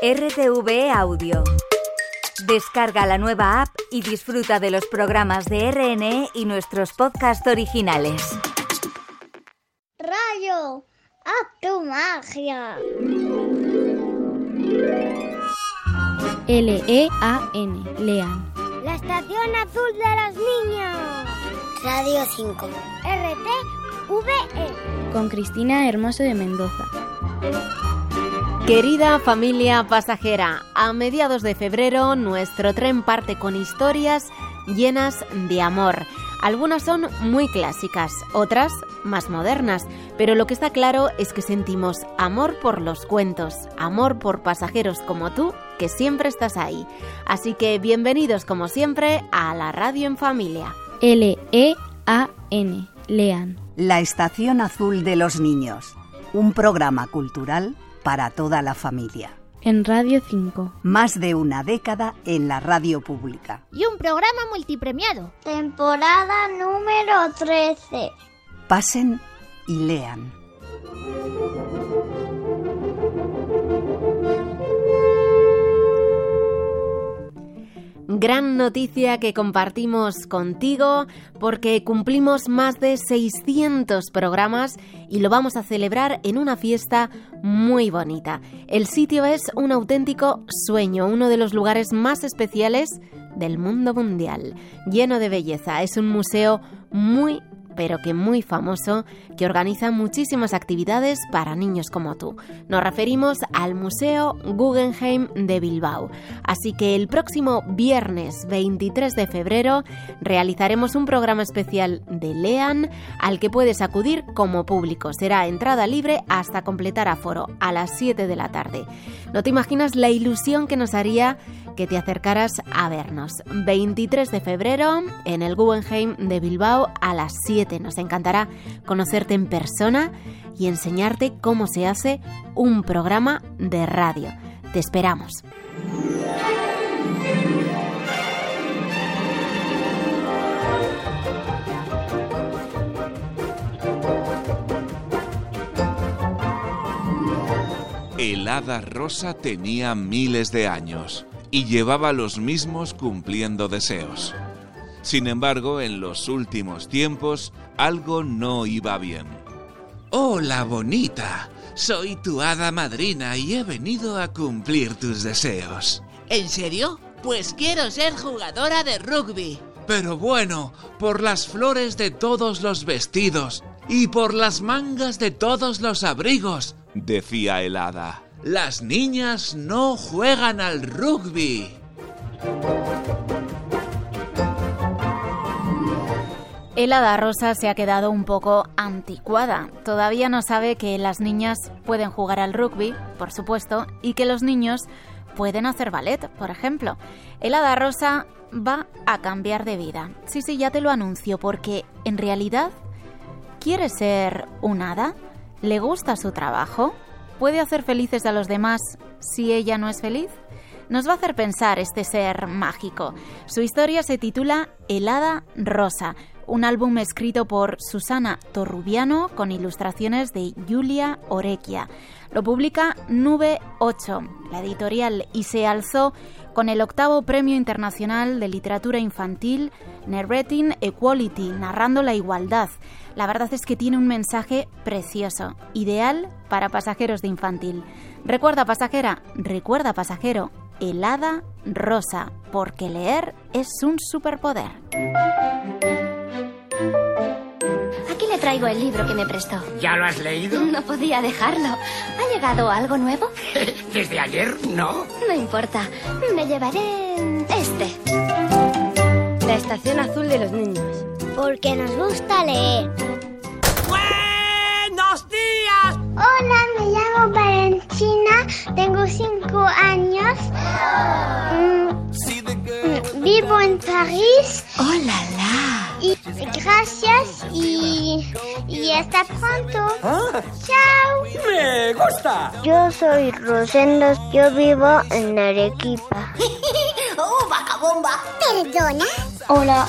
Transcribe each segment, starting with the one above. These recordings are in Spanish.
RTV Audio. Descarga la nueva app y disfruta de los programas de RNE y nuestros podcasts originales. Rayo, haz tu magia. L-E-A-N, Lean. La estación azul de los niños. Radio 5. RTV. Con Cristina Hermoso de Mendoza. Querida familia pasajera, a mediados de febrero nuestro tren parte con historias llenas de amor. Algunas son muy clásicas, otras más modernas, pero lo que está claro es que sentimos amor por los cuentos, amor por pasajeros como tú, que siempre estás ahí. Así que bienvenidos como siempre a la radio en familia. L-E-A-N, Lean. La Estación Azul de los Niños, un programa cultural para toda la familia. En Radio 5. Más de una década en la radio pública. Y un programa multipremiado. Temporada número 13. Pasen y lean. Gran noticia que compartimos contigo porque cumplimos más de 600 programas y lo vamos a celebrar en una fiesta muy bonita. El sitio es un auténtico sueño, uno de los lugares más especiales del mundo mundial, lleno de belleza. Es un museo muy pero que muy famoso, que organiza muchísimas actividades para niños como tú. Nos referimos al Museo Guggenheim de Bilbao. Así que el próximo viernes 23 de febrero realizaremos un programa especial de Lean al que puedes acudir como público. Será entrada libre hasta completar aforo a las 7 de la tarde. No te imaginas la ilusión que nos haría que te acercaras a vernos. 23 de febrero en el Guggenheim de Bilbao a las 7. Nos encantará conocerte en persona y enseñarte cómo se hace un programa de radio. Te esperamos. El hada rosa tenía miles de años y llevaba los mismos cumpliendo deseos. Sin embargo, en los últimos tiempos, algo no iba bien. Hola, bonita. Soy tu hada madrina y he venido a cumplir tus deseos. ¿En serio? Pues quiero ser jugadora de rugby. Pero bueno, por las flores de todos los vestidos y por las mangas de todos los abrigos, decía el hada. Las niñas no juegan al rugby. El hada rosa se ha quedado un poco anticuada. Todavía no sabe que las niñas pueden jugar al rugby, por supuesto, y que los niños pueden hacer ballet, por ejemplo. El hada rosa va a cambiar de vida. Sí, sí, ya te lo anuncio, porque en realidad quiere ser un hada. ¿Le gusta su trabajo? ¿Puede hacer felices a los demás si ella no es feliz? Nos va a hacer pensar este ser mágico. Su historia se titula El Hada Rosa, un álbum escrito por Susana Torrubiano con ilustraciones de Julia Orequia. Lo publica Nube 8, la editorial, y se alzó con el octavo Premio Internacional de Literatura Infantil Narrating Equality, narrando la igualdad. La verdad es que tiene un mensaje precioso, ideal para pasajeros de infantil. Recuerda pasajera, recuerda pasajero, helada rosa, porque leer es un superpoder. Traigo el libro que me prestó. ¿Ya lo has leído? No podía dejarlo. ¿Ha llegado algo nuevo? ¿Desde ayer? No. No importa. Me llevaré este. La estación azul de los niños. Porque nos gusta leer. ¡Buenos días! Hola, me llamo Valentina, tengo cinco años. Mm, vivo en París. ¡Hola, la! Y gracias y, y hasta pronto. Ah. Chao. ¡Me gusta! Yo soy Rosendo, yo vivo en Arequipa. ¡Oh, vaca bomba! ¿Perdona? Hola,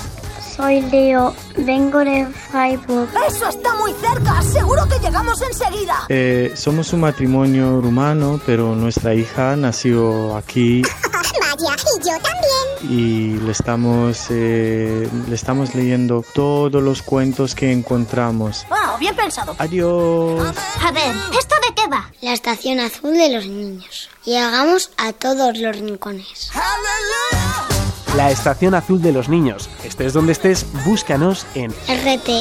Soy Leo, vengo de Freiburg. ¡Eso está muy cerca! ¡Seguro que llegamos enseguida! Eh, somos un matrimonio rumano, pero nuestra hija nació aquí. Vaya, y yo también. Y le estamos, eh, le estamos leyendo todos los cuentos que encontramos. ¡Ah, bien pensado! Adiós. A ver, ¿esto de qué va? La estación azul de los niños. Llegamos a todos los rincones. La Estación Azul de los Niños. Estés donde estés, búscanos en rtve.es.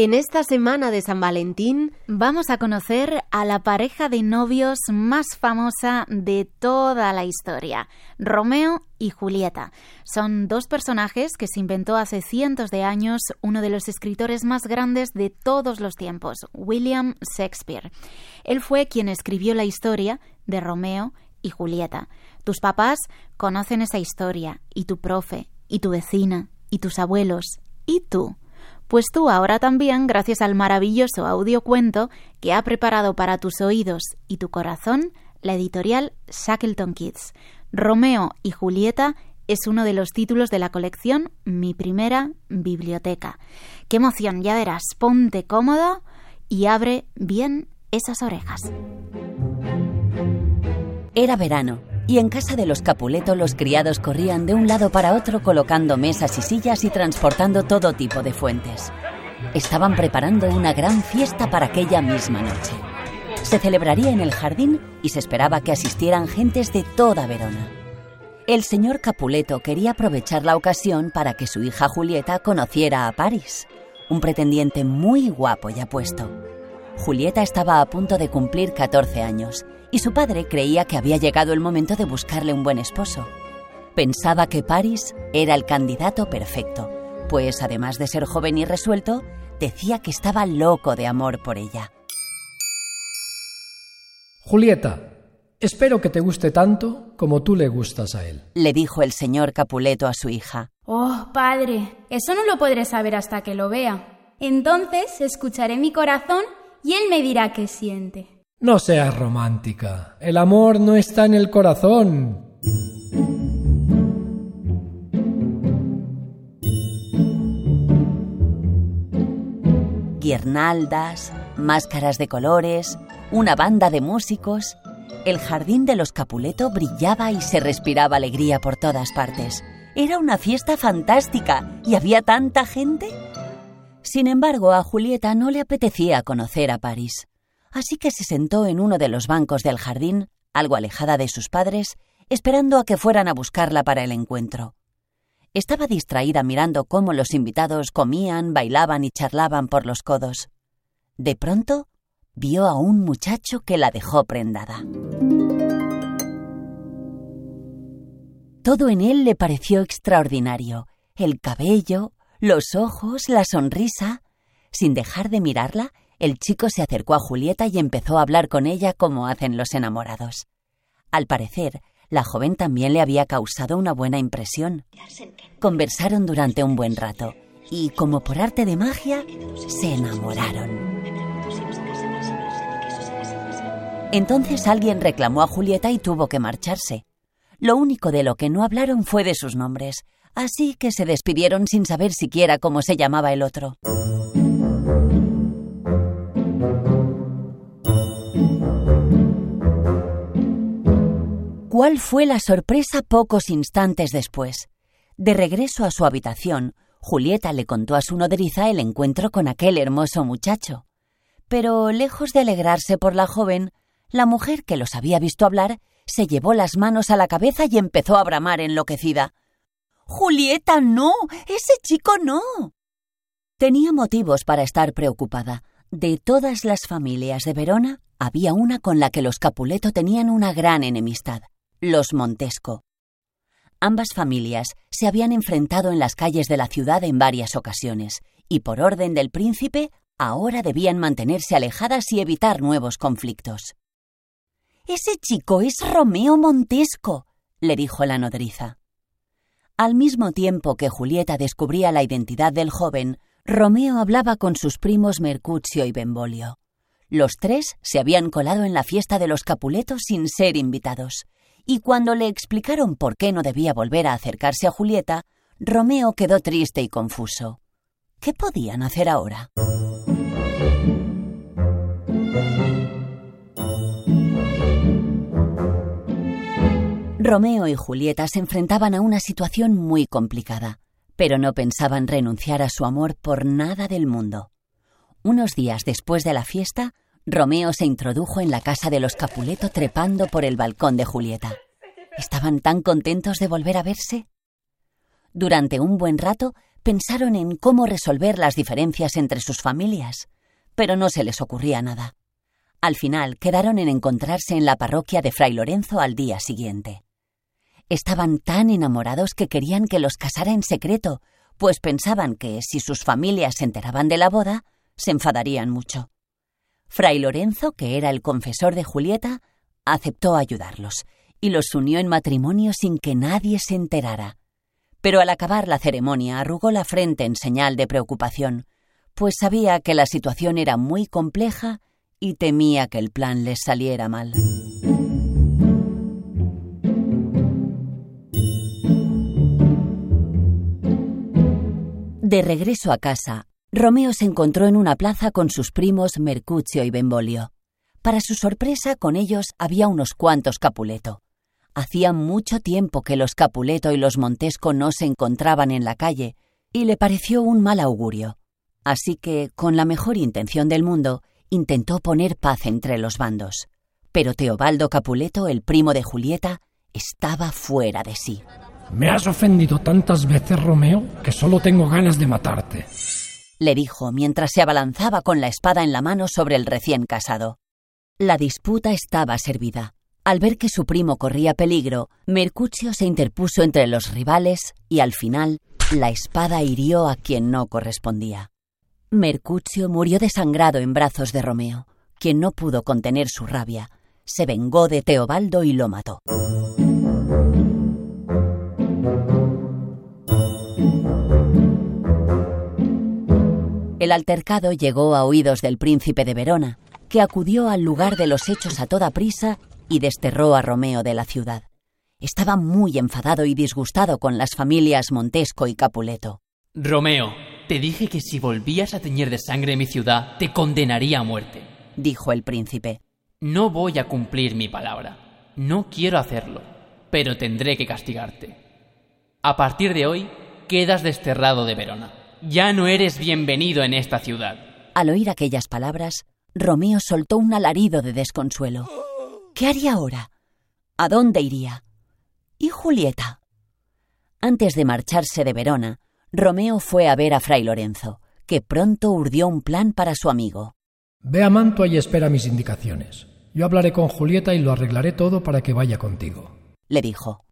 En esta semana de San Valentín vamos a conocer a la pareja de novios más famosa de toda la historia, Romeo y Julieta. Son dos personajes que se inventó hace cientos de años uno de los escritores más grandes de todos los tiempos, William Shakespeare. Él fue quien escribió la historia de Romeo y Julieta. Tus papás conocen esa historia, y tu profe, y tu vecina, y tus abuelos, y tú. Pues tú ahora también, gracias al maravilloso audiocuento que ha preparado para tus oídos y tu corazón la editorial Shackleton Kids. Romeo y Julieta es uno de los títulos de la colección Mi primera biblioteca. Qué emoción, ya verás, ponte cómodo y abre bien esas orejas. Era verano y en casa de los Capuleto los criados corrían de un lado para otro colocando mesas y sillas y transportando todo tipo de fuentes. Estaban preparando una gran fiesta para aquella misma noche. Se celebraría en el jardín y se esperaba que asistieran gentes de toda Verona. El señor Capuleto quería aprovechar la ocasión para que su hija Julieta conociera a París, un pretendiente muy guapo y apuesto. Julieta estaba a punto de cumplir 14 años y su padre creía que había llegado el momento de buscarle un buen esposo. Pensaba que Paris era el candidato perfecto, pues además de ser joven y resuelto, decía que estaba loco de amor por ella. Julieta, espero que te guste tanto como tú le gustas a él. Le dijo el señor Capuleto a su hija. Oh, padre, eso no lo podré saber hasta que lo vea. Entonces escucharé mi corazón y él me dirá qué siente. No seas romántica. El amor no está en el corazón. Guirnaldas, máscaras de colores, una banda de músicos. El jardín de los Capuleto brillaba y se respiraba alegría por todas partes. Era una fiesta fantástica y había tanta gente. Sin embargo, a Julieta no le apetecía conocer a París así que se sentó en uno de los bancos del jardín, algo alejada de sus padres, esperando a que fueran a buscarla para el encuentro. Estaba distraída mirando cómo los invitados comían, bailaban y charlaban por los codos. De pronto, vio a un muchacho que la dejó prendada. Todo en él le pareció extraordinario. El cabello, los ojos, la sonrisa. Sin dejar de mirarla, el chico se acercó a Julieta y empezó a hablar con ella como hacen los enamorados. Al parecer, la joven también le había causado una buena impresión. Conversaron durante un buen rato y, como por arte de magia, se enamoraron. Entonces alguien reclamó a Julieta y tuvo que marcharse. Lo único de lo que no hablaron fue de sus nombres, así que se despidieron sin saber siquiera cómo se llamaba el otro. ¿Cuál fue la sorpresa pocos instantes después? De regreso a su habitación, Julieta le contó a su nodriza el encuentro con aquel hermoso muchacho. Pero, lejos de alegrarse por la joven, la mujer que los había visto hablar se llevó las manos a la cabeza y empezó a bramar enloquecida. Julieta, no. Ese chico no. Tenía motivos para estar preocupada. De todas las familias de Verona, había una con la que los Capuleto tenían una gran enemistad los Montesco. Ambas familias se habían enfrentado en las calles de la ciudad en varias ocasiones, y por orden del príncipe ahora debían mantenerse alejadas y evitar nuevos conflictos. Ese chico es Romeo Montesco, le dijo la nodriza. Al mismo tiempo que Julieta descubría la identidad del joven, Romeo hablaba con sus primos Mercutio y Benvolio. Los tres se habían colado en la fiesta de los Capuletos sin ser invitados, y cuando le explicaron por qué no debía volver a acercarse a Julieta, Romeo quedó triste y confuso. ¿Qué podían hacer ahora? Romeo y Julieta se enfrentaban a una situación muy complicada, pero no pensaban renunciar a su amor por nada del mundo. Unos días después de la fiesta, Romeo se introdujo en la casa de los Capuleto trepando por el balcón de Julieta. ¿Estaban tan contentos de volver a verse? Durante un buen rato pensaron en cómo resolver las diferencias entre sus familias, pero no se les ocurría nada. Al final quedaron en encontrarse en la parroquia de Fray Lorenzo al día siguiente. Estaban tan enamorados que querían que los casara en secreto, pues pensaban que si sus familias se enteraban de la boda, se enfadarían mucho. Fray Lorenzo, que era el confesor de Julieta, aceptó ayudarlos y los unió en matrimonio sin que nadie se enterara. Pero al acabar la ceremonia arrugó la frente en señal de preocupación, pues sabía que la situación era muy compleja y temía que el plan les saliera mal. De regreso a casa, Romeo se encontró en una plaza con sus primos Mercutio y Benvolio. Para su sorpresa, con ellos había unos cuantos Capuleto. Hacía mucho tiempo que los Capuleto y los Montesco no se encontraban en la calle, y le pareció un mal augurio. Así que, con la mejor intención del mundo, intentó poner paz entre los bandos. Pero Teobaldo Capuleto, el primo de Julieta, estaba fuera de sí. Me has ofendido tantas veces, Romeo, que solo tengo ganas de matarte. Le dijo mientras se abalanzaba con la espada en la mano sobre el recién casado. La disputa estaba servida. Al ver que su primo corría peligro, Mercutio se interpuso entre los rivales y al final la espada hirió a quien no correspondía. Mercutio murió desangrado en brazos de Romeo, quien no pudo contener su rabia. Se vengó de Teobaldo y lo mató. El altercado llegó a oídos del príncipe de Verona, que acudió al lugar de los hechos a toda prisa y desterró a Romeo de la ciudad. Estaba muy enfadado y disgustado con las familias Montesco y Capuleto. Romeo, te dije que si volvías a teñir de sangre mi ciudad, te condenaría a muerte, dijo el príncipe. No voy a cumplir mi palabra. No quiero hacerlo, pero tendré que castigarte. A partir de hoy, quedas desterrado de Verona. Ya no eres bienvenido en esta ciudad. Al oír aquellas palabras, Romeo soltó un alarido de desconsuelo. ¿Qué haría ahora? ¿A dónde iría? ¿Y Julieta? Antes de marcharse de Verona, Romeo fue a ver a Fray Lorenzo, que pronto urdió un plan para su amigo. Ve a Mantua y espera mis indicaciones. Yo hablaré con Julieta y lo arreglaré todo para que vaya contigo. Le dijo.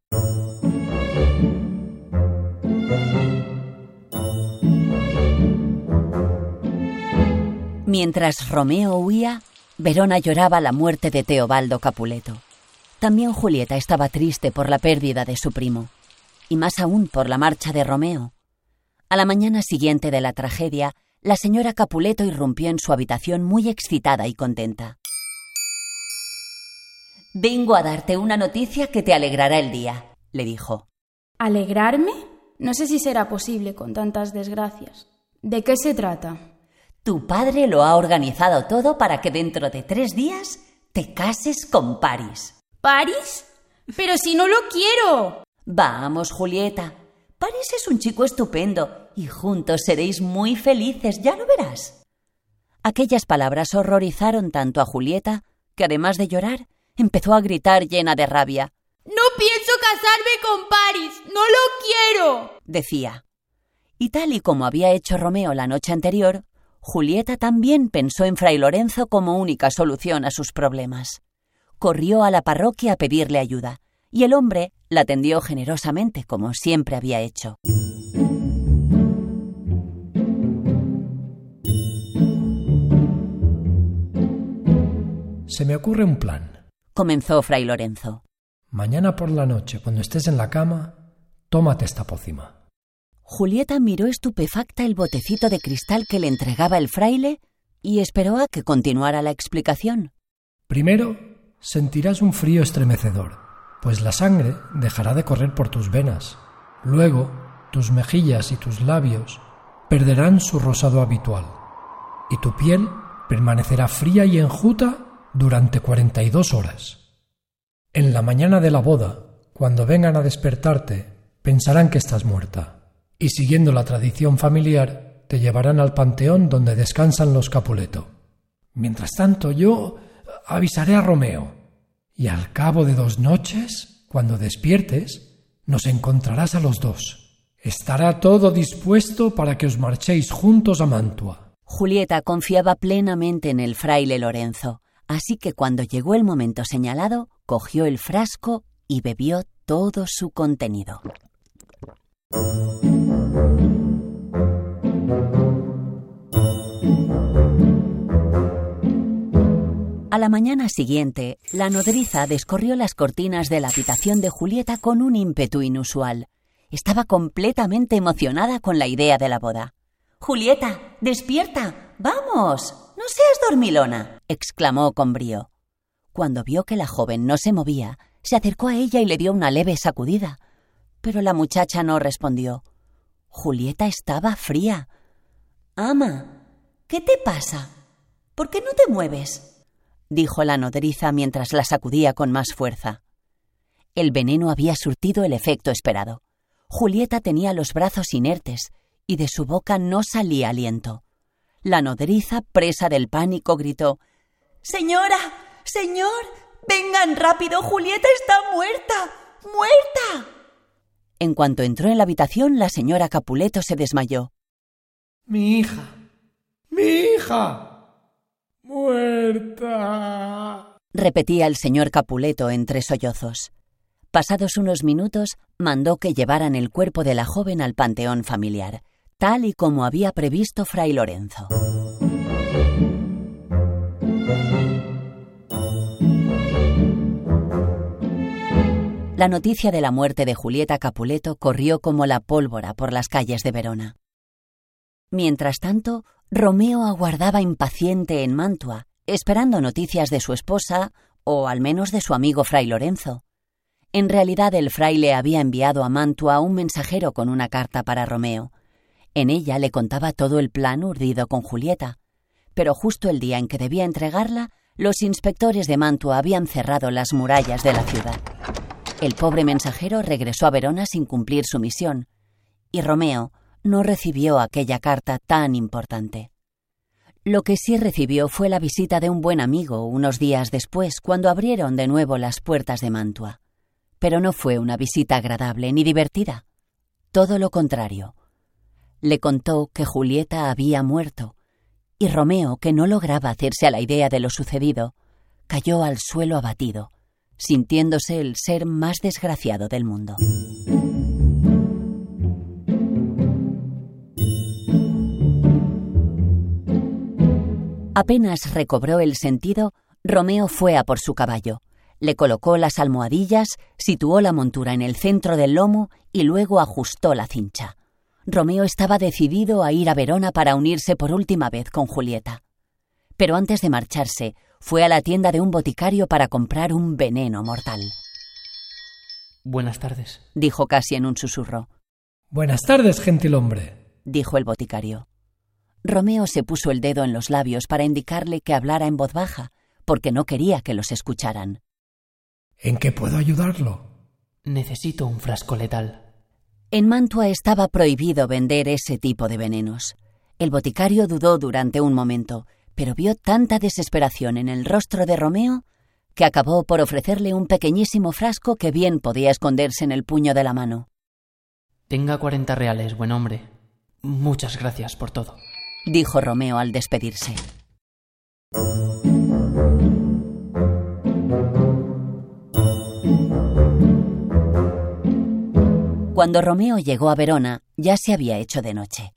Mientras Romeo huía, Verona lloraba la muerte de Teobaldo Capuleto. También Julieta estaba triste por la pérdida de su primo, y más aún por la marcha de Romeo. A la mañana siguiente de la tragedia, la señora Capuleto irrumpió en su habitación muy excitada y contenta. Vengo a darte una noticia que te alegrará el día, le dijo. ¿Alegrarme? No sé si será posible con tantas desgracias. ¿De qué se trata? Tu padre lo ha organizado todo para que dentro de tres días te cases con Paris. ¿Paris? Pero si no lo quiero. Vamos, Julieta. Paris es un chico estupendo y juntos seréis muy felices, ya lo verás. Aquellas palabras horrorizaron tanto a Julieta que, además de llorar, empezó a gritar llena de rabia. No pienso casarme con Paris. No lo quiero. decía. Y tal y como había hecho Romeo la noche anterior, Julieta también pensó en Fray Lorenzo como única solución a sus problemas. Corrió a la parroquia a pedirle ayuda, y el hombre la atendió generosamente, como siempre había hecho. Se me ocurre un plan, comenzó Fray Lorenzo. Mañana por la noche, cuando estés en la cama, tómate esta pócima. Julieta miró estupefacta el botecito de cristal que le entregaba el fraile y esperó a que continuara la explicación. Primero, sentirás un frío estremecedor. pues la sangre dejará de correr por tus venas. Luego, tus mejillas y tus labios perderán su rosado habitual, y tu piel permanecerá fría y enjuta durante 42 horas. En la mañana de la boda, cuando vengan a despertarte, pensarán que estás muerta, y siguiendo la tradición familiar, te llevarán al panteón donde descansan los Capuleto. Mientras tanto, yo avisaré a Romeo, y al cabo de dos noches, cuando despiertes, nos encontrarás a los dos. Estará todo dispuesto para que os marchéis juntos a Mantua. Julieta confiaba plenamente en el fraile Lorenzo, así que cuando llegó el momento señalado, cogió el frasco y bebió todo su contenido. A la mañana siguiente, la nodriza descorrió las cortinas de la habitación de Julieta con un ímpetu inusual. Estaba completamente emocionada con la idea de la boda. Julieta, despierta. Vamos. No seas dormilona, exclamó con brío. Cuando vio que la joven no se movía, se acercó a ella y le dio una leve sacudida. Pero la muchacha no respondió. Julieta estaba fría. Ama, ¿qué te pasa? ¿Por qué no te mueves? dijo la nodriza mientras la sacudía con más fuerza. El veneno había surtido el efecto esperado. Julieta tenía los brazos inertes y de su boca no salía aliento. La nodriza, presa del pánico, gritó Señora, señor, vengan rápido, Julieta está muerta, muerta. En cuanto entró en la habitación, la señora Capuleto se desmayó. Mi hija, mi hija. Muerta. repetía el señor Capuleto entre sollozos. Pasados unos minutos, mandó que llevaran el cuerpo de la joven al panteón familiar, tal y como había previsto Fray Lorenzo. La noticia de la muerte de Julieta Capuleto corrió como la pólvora por las calles de Verona. Mientras tanto, Romeo aguardaba impaciente en Mantua, esperando noticias de su esposa o al menos de su amigo Fray Lorenzo. En realidad el fraile había enviado a Mantua un mensajero con una carta para Romeo. En ella le contaba todo el plan urdido con Julieta, pero justo el día en que debía entregarla, los inspectores de Mantua habían cerrado las murallas de la ciudad. El pobre mensajero regresó a Verona sin cumplir su misión, y Romeo no recibió aquella carta tan importante. Lo que sí recibió fue la visita de un buen amigo unos días después, cuando abrieron de nuevo las puertas de Mantua. Pero no fue una visita agradable ni divertida. Todo lo contrario. Le contó que Julieta había muerto, y Romeo, que no lograba hacerse a la idea de lo sucedido, cayó al suelo abatido, sintiéndose el ser más desgraciado del mundo. Apenas recobró el sentido, Romeo fue a por su caballo. Le colocó las almohadillas, situó la montura en el centro del lomo y luego ajustó la cincha. Romeo estaba decidido a ir a Verona para unirse por última vez con Julieta. Pero antes de marcharse, fue a la tienda de un boticario para comprar un veneno mortal. Buenas tardes, dijo casi en un susurro. Buenas tardes, gentil hombre, dijo el boticario. Romeo se puso el dedo en los labios para indicarle que hablara en voz baja, porque no quería que los escucharan. ¿En qué puedo ayudarlo? Necesito un frasco letal. En Mantua estaba prohibido vender ese tipo de venenos. El boticario dudó durante un momento, pero vio tanta desesperación en el rostro de Romeo que acabó por ofrecerle un pequeñísimo frasco que bien podía esconderse en el puño de la mano. Tenga cuarenta reales, buen hombre. Muchas gracias por todo dijo Romeo al despedirse. Cuando Romeo llegó a Verona, ya se había hecho de noche.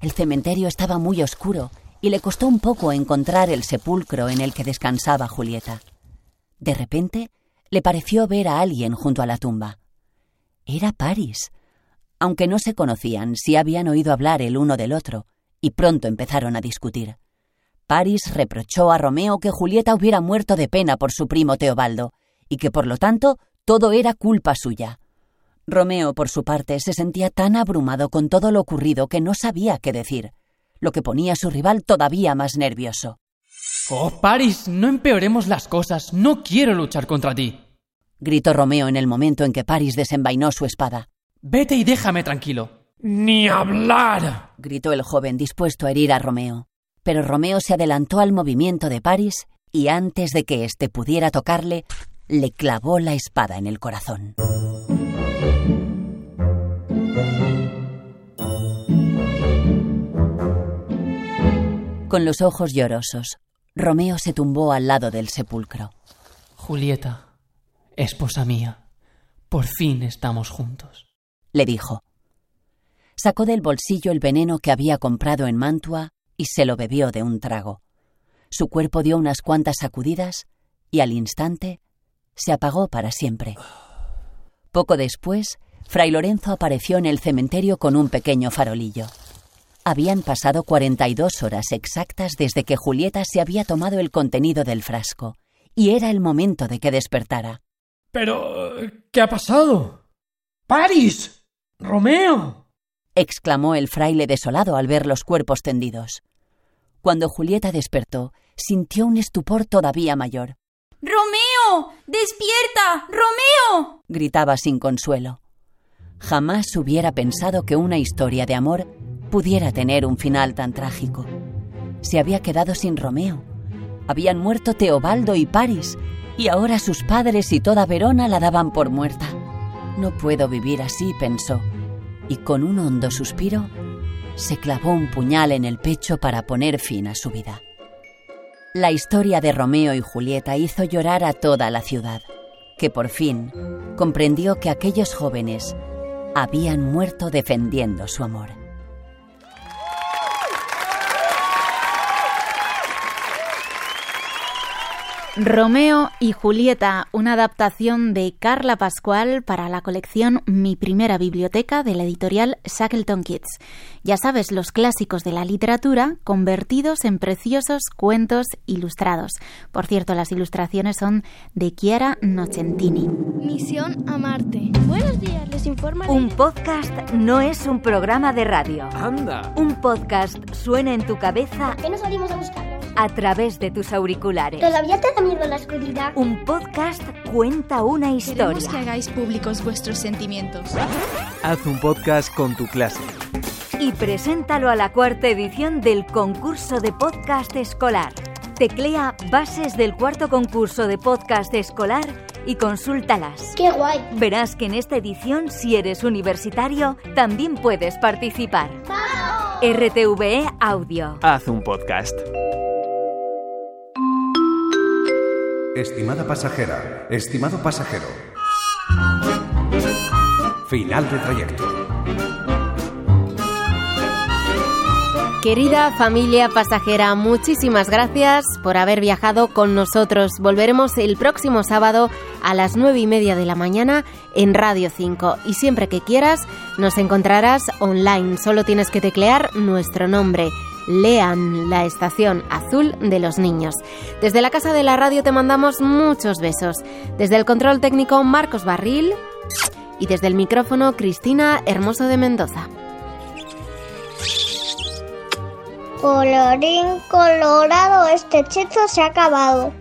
El cementerio estaba muy oscuro y le costó un poco encontrar el sepulcro en el que descansaba Julieta. De repente, le pareció ver a alguien junto a la tumba. Era Paris. Aunque no se conocían, sí habían oído hablar el uno del otro, y pronto empezaron a discutir. Paris reprochó a Romeo que Julieta hubiera muerto de pena por su primo Teobaldo, y que por lo tanto Todo era culpa suya. Romeo, por su parte, se sentía tan abrumado con todo lo ocurrido que no sabía qué decir, lo que ponía a su rival todavía más nervioso. Oh, Paris, no empeoremos las cosas. No quiero luchar contra ti. Gritó Romeo en el momento en que Paris desenvainó su espada. Vete y déjame tranquilo. ¡Ni hablar! gritó el joven dispuesto a herir a Romeo. Pero Romeo se adelantó al movimiento de Paris y antes de que éste pudiera tocarle, le clavó la espada en el corazón. Con los ojos llorosos, Romeo se tumbó al lado del sepulcro. Julieta, esposa mía, por fin estamos juntos, le dijo. Sacó del bolsillo el veneno que había comprado en Mantua y se lo bebió de un trago. Su cuerpo dio unas cuantas sacudidas y al instante se apagó para siempre. Poco después, Fray Lorenzo apareció en el cementerio con un pequeño farolillo. Habían pasado 42 horas exactas desde que Julieta se había tomado el contenido del frasco, y era el momento de que despertara. Pero... ¿qué ha pasado? ¡Paris! ¡Romeo! exclamó el fraile desolado al ver los cuerpos tendidos. Cuando Julieta despertó, sintió un estupor todavía mayor. ¡Romeo! ¡Despierta! ¡Romeo! gritaba sin consuelo. Jamás hubiera pensado que una historia de amor pudiera tener un final tan trágico. Se había quedado sin Romeo. Habían muerto Teobaldo y Paris, y ahora sus padres y toda Verona la daban por muerta. No puedo vivir así, pensó, y con un hondo suspiro se clavó un puñal en el pecho para poner fin a su vida. La historia de Romeo y Julieta hizo llorar a toda la ciudad, que por fin comprendió que aquellos jóvenes habían muerto defendiendo su amor. Romeo y Julieta, una adaptación de Carla Pascual para la colección Mi primera biblioteca de la editorial Shackleton Kids. Ya sabes, los clásicos de la literatura convertidos en preciosos cuentos ilustrados. Por cierto, las ilustraciones son de Chiara Nocentini. Misión a Marte. Buenos días, les informa. Un podcast no es un programa de radio. Anda. Un podcast suena en tu cabeza. ¿Por qué no salimos a buscarlo? A través de tus auriculares. ¿Todavía te da miedo la oscuridad? Un podcast cuenta una historia. Queremos que hagáis públicos vuestros sentimientos. Haz un podcast con tu clase. Y preséntalo a la cuarta edición del concurso de podcast escolar. Teclea bases del cuarto concurso de podcast escolar y consúltalas. ¡Qué guay! Verás que en esta edición, si eres universitario, también puedes participar. ¡Vamos! RTVE Audio. Haz un podcast. Estimada pasajera, estimado pasajero. Final de trayecto. Querida familia pasajera, muchísimas gracias por haber viajado con nosotros. Volveremos el próximo sábado a las nueve y media de la mañana en Radio 5 y siempre que quieras nos encontrarás online. Solo tienes que teclear nuestro nombre. Lean, la estación azul de los niños. Desde la casa de la radio te mandamos muchos besos. Desde el control técnico Marcos Barril y desde el micrófono Cristina Hermoso de Mendoza. Colorín colorado, este hechizo se ha acabado.